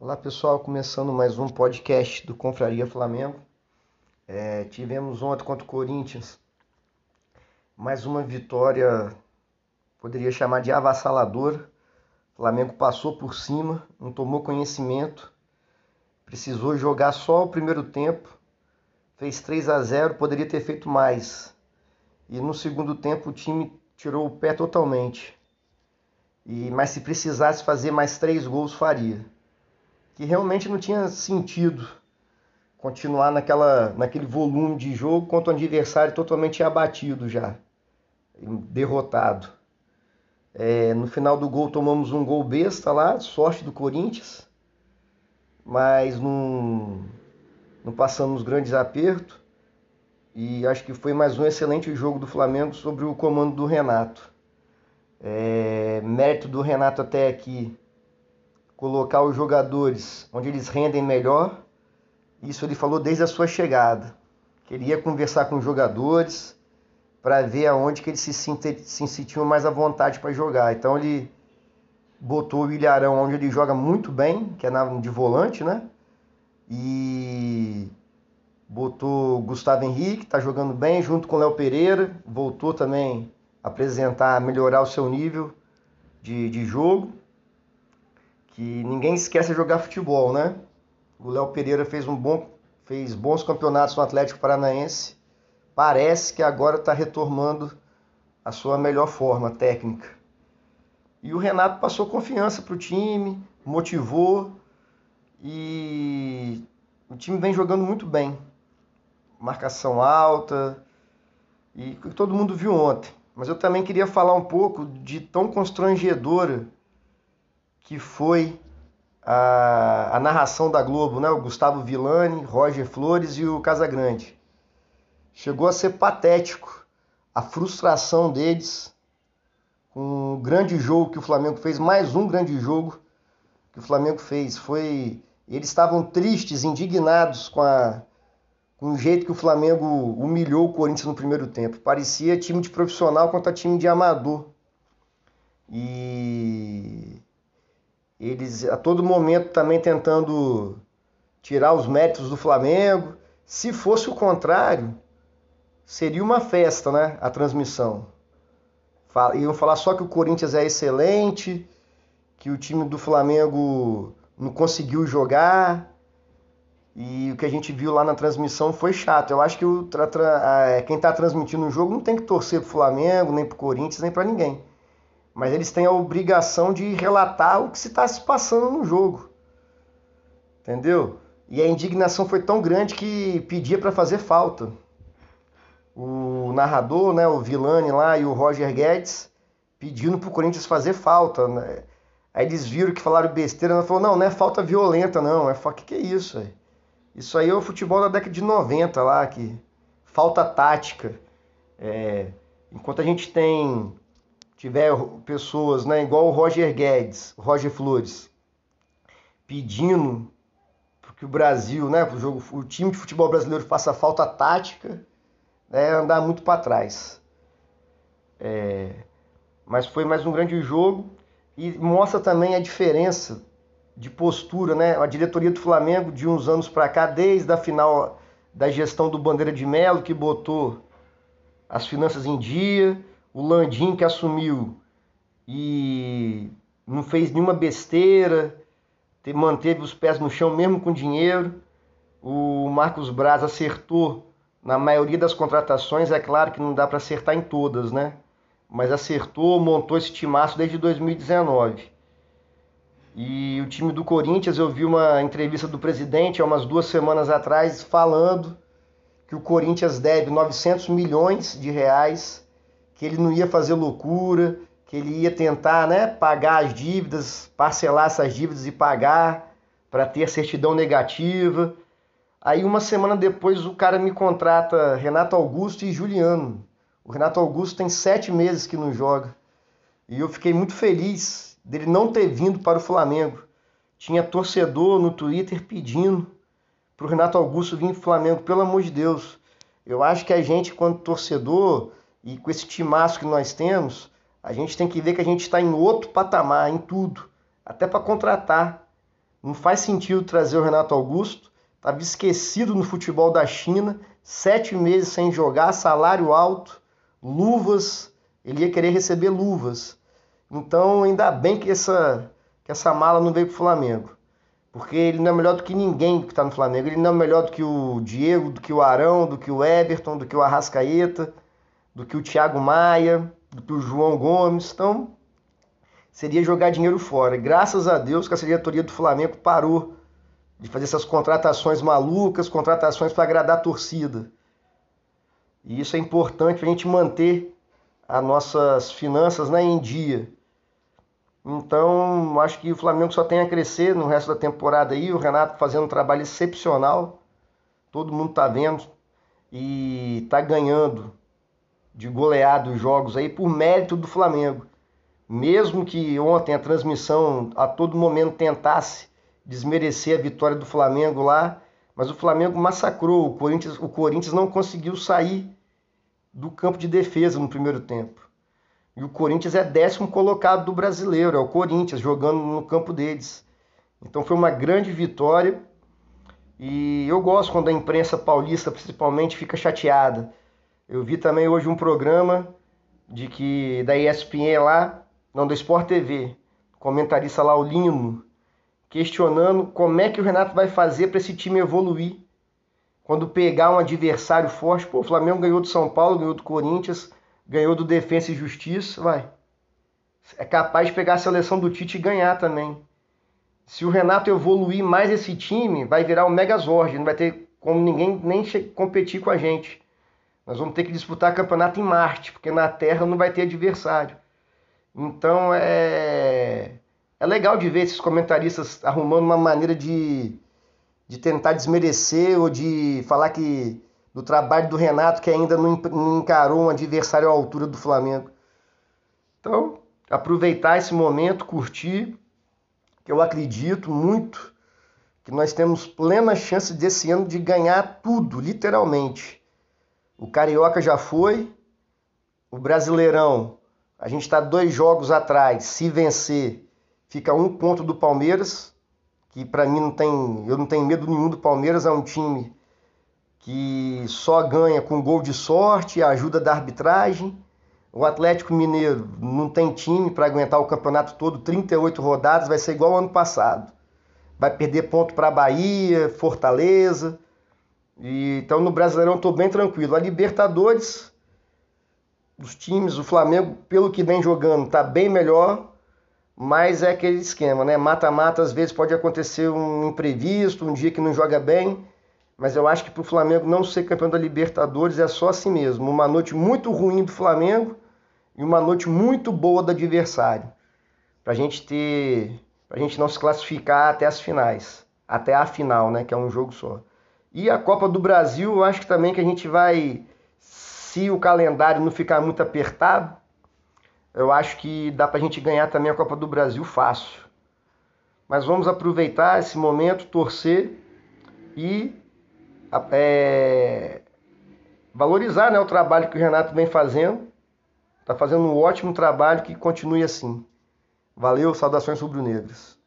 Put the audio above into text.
Olá pessoal, começando mais um podcast do Confraria Flamengo. É, tivemos ontem contra o Corinthians mais uma vitória, poderia chamar de avassaladora. O Flamengo passou por cima, não tomou conhecimento, precisou jogar só o primeiro tempo, fez 3 a 0, poderia ter feito mais. E no segundo tempo o time tirou o pé totalmente. E, mas se precisasse fazer mais três gols, faria que realmente não tinha sentido continuar naquela, naquele volume de jogo contra um adversário totalmente abatido já, derrotado. É, no final do gol tomamos um gol besta lá, sorte do Corinthians, mas não, não passamos grandes apertos. E acho que foi mais um excelente jogo do Flamengo sobre o comando do Renato. É, mérito do Renato até aqui colocar os jogadores onde eles rendem melhor. Isso ele falou desde a sua chegada. Queria conversar com os jogadores para ver aonde que eles se, se sentiam mais à vontade para jogar. Então ele botou o Ilharão onde ele joga muito bem, que é na, de volante, né? E botou o Gustavo Henrique, está jogando bem, junto com o Léo Pereira, voltou também a apresentar, melhorar o seu nível de, de jogo que ninguém esquece de jogar futebol, né? O Léo Pereira fez um bom, fez bons campeonatos no Atlético Paranaense. Parece que agora está retomando a sua melhor forma técnica. E o Renato passou confiança para o time, motivou e o time vem jogando muito bem. Marcação alta e todo mundo viu ontem. Mas eu também queria falar um pouco de tão constrangedora que foi a, a narração da Globo, né? O Gustavo Villani, Roger Flores e o Casagrande. Chegou a ser patético a frustração deles com um grande jogo que o Flamengo fez, mais um grande jogo que o Flamengo fez. Foi eles estavam tristes, indignados com a com o jeito que o Flamengo humilhou o Corinthians no primeiro tempo. Parecia time de profissional contra time de amador. E eles a todo momento também tentando tirar os méritos do Flamengo. Se fosse o contrário, seria uma festa, né? A transmissão. Iam falar só que o Corinthians é excelente, que o time do Flamengo não conseguiu jogar. E o que a gente viu lá na transmissão foi chato. Eu acho que o, quem está transmitindo o jogo não tem que torcer pro Flamengo, nem pro Corinthians, nem para ninguém mas eles têm a obrigação de relatar o que se está se passando no jogo. Entendeu? E a indignação foi tão grande que pedia para fazer falta. O narrador, né, o Vilani lá e o Roger Guedes pedindo pro Corinthians fazer falta. Né? Aí eles viram que falaram besteira, ela falou: "Não, não é falta violenta não, é o que que é isso, aí? Isso aí é o futebol da década de 90 lá que falta tática. É, enquanto a gente tem tiver pessoas, né, igual o Roger Guedes, Roger Flores, pedindo que o Brasil, né, o, jogo, o time de futebol brasileiro faça falta tática, é andar muito para trás. É, mas foi mais um grande jogo e mostra também a diferença de postura, né? A diretoria do Flamengo de uns anos para cá, desde a final da gestão do Bandeira de Melo, que botou as finanças em dia, o Landim que assumiu e não fez nenhuma besteira, manteve os pés no chão mesmo com dinheiro. O Marcos Braz acertou na maioria das contratações, é claro que não dá para acertar em todas, né? Mas acertou, montou esse timaço desde 2019. E o time do Corinthians, eu vi uma entrevista do presidente há umas duas semanas atrás falando que o Corinthians deve 900 milhões de reais que ele não ia fazer loucura, que ele ia tentar né, pagar as dívidas, parcelar essas dívidas e pagar para ter certidão negativa. Aí uma semana depois o cara me contrata Renato Augusto e Juliano. O Renato Augusto tem sete meses que não joga. E eu fiquei muito feliz dele não ter vindo para o Flamengo. Tinha torcedor no Twitter pedindo para o Renato Augusto vir para o Flamengo. Pelo amor de Deus. Eu acho que a gente, quando torcedor, e com esse timaço que nós temos, a gente tem que ver que a gente está em outro patamar, em tudo. Até para contratar. Não faz sentido trazer o Renato Augusto. Estava esquecido no futebol da China, sete meses sem jogar, salário alto, luvas. Ele ia querer receber luvas. Então, ainda bem que essa, que essa mala não veio para o Flamengo. Porque ele não é melhor do que ninguém que está no Flamengo. Ele não é melhor do que o Diego, do que o Arão, do que o Everton, do que o Arrascaeta, do que o Thiago Maia, do que o João Gomes. Então, seria jogar dinheiro fora. Graças a Deus que a diretoria do Flamengo parou de fazer essas contratações malucas, contratações para agradar a torcida. E isso é importante para a gente manter as nossas finanças né, em dia. Então, acho que o Flamengo só tem a crescer no resto da temporada aí. O Renato fazendo um trabalho excepcional. Todo mundo está vendo. E está ganhando de goleado os jogos aí por mérito do Flamengo mesmo que ontem a transmissão a todo momento tentasse desmerecer a vitória do Flamengo lá, mas o Flamengo massacrou. O Corinthians, o Corinthians não conseguiu sair do campo de defesa no primeiro tempo. E o Corinthians é décimo colocado do brasileiro, é o Corinthians jogando no campo deles. Então foi uma grande vitória. E eu gosto quando a imprensa paulista, principalmente, fica chateada. Eu vi também hoje um programa de que da ESPN lá não, do Sport TV, comentarista lá, o Lino, questionando como é que o Renato vai fazer para esse time evoluir. Quando pegar um adversário forte, pô, o Flamengo ganhou do São Paulo, ganhou do Corinthians, ganhou do Defensa e Justiça, vai. É capaz de pegar a seleção do Tite e ganhar também. Se o Renato evoluir mais esse time, vai virar o Megazord, não vai ter como ninguém nem competir com a gente. Nós vamos ter que disputar campeonato em Marte, porque na Terra não vai ter adversário. Então é, é legal de ver esses comentaristas arrumando uma maneira de, de tentar desmerecer ou de falar que do trabalho do Renato que ainda não encarou um adversário à altura do Flamengo. Então, aproveitar esse momento, curtir, que eu acredito muito que nós temos plena chance desse ano de ganhar tudo, literalmente. O Carioca já foi, o Brasileirão a gente está dois jogos atrás. Se vencer, fica um ponto do Palmeiras, que para mim não tem, eu não tenho medo nenhum do Palmeiras. É um time que só ganha com gol de sorte, ajuda da arbitragem. O Atlético Mineiro não tem time para aguentar o campeonato todo, 38 rodadas, vai ser igual ao ano passado. Vai perder ponto para Bahia, Fortaleza. E, então no Brasileirão estou bem tranquilo. A Libertadores, os times, o Flamengo, pelo que vem jogando, está bem melhor, mas é aquele esquema, né? Mata-mata, às vezes pode acontecer um imprevisto, um dia que não joga bem, mas eu acho que para o Flamengo não ser campeão da Libertadores é só assim mesmo. Uma noite muito ruim do Flamengo e uma noite muito boa do adversário. Para gente ter. Pra gente não se classificar até as finais. Até a final, né? Que é um jogo só. E a Copa do Brasil, eu acho que também que a gente vai se o calendário não ficar muito apertado, eu acho que dá para a gente ganhar também a Copa do Brasil fácil. Mas vamos aproveitar esse momento, torcer e é, valorizar né, o trabalho que o Renato vem fazendo. Está fazendo um ótimo trabalho que continue assim. Valeu, saudações rubro-negras.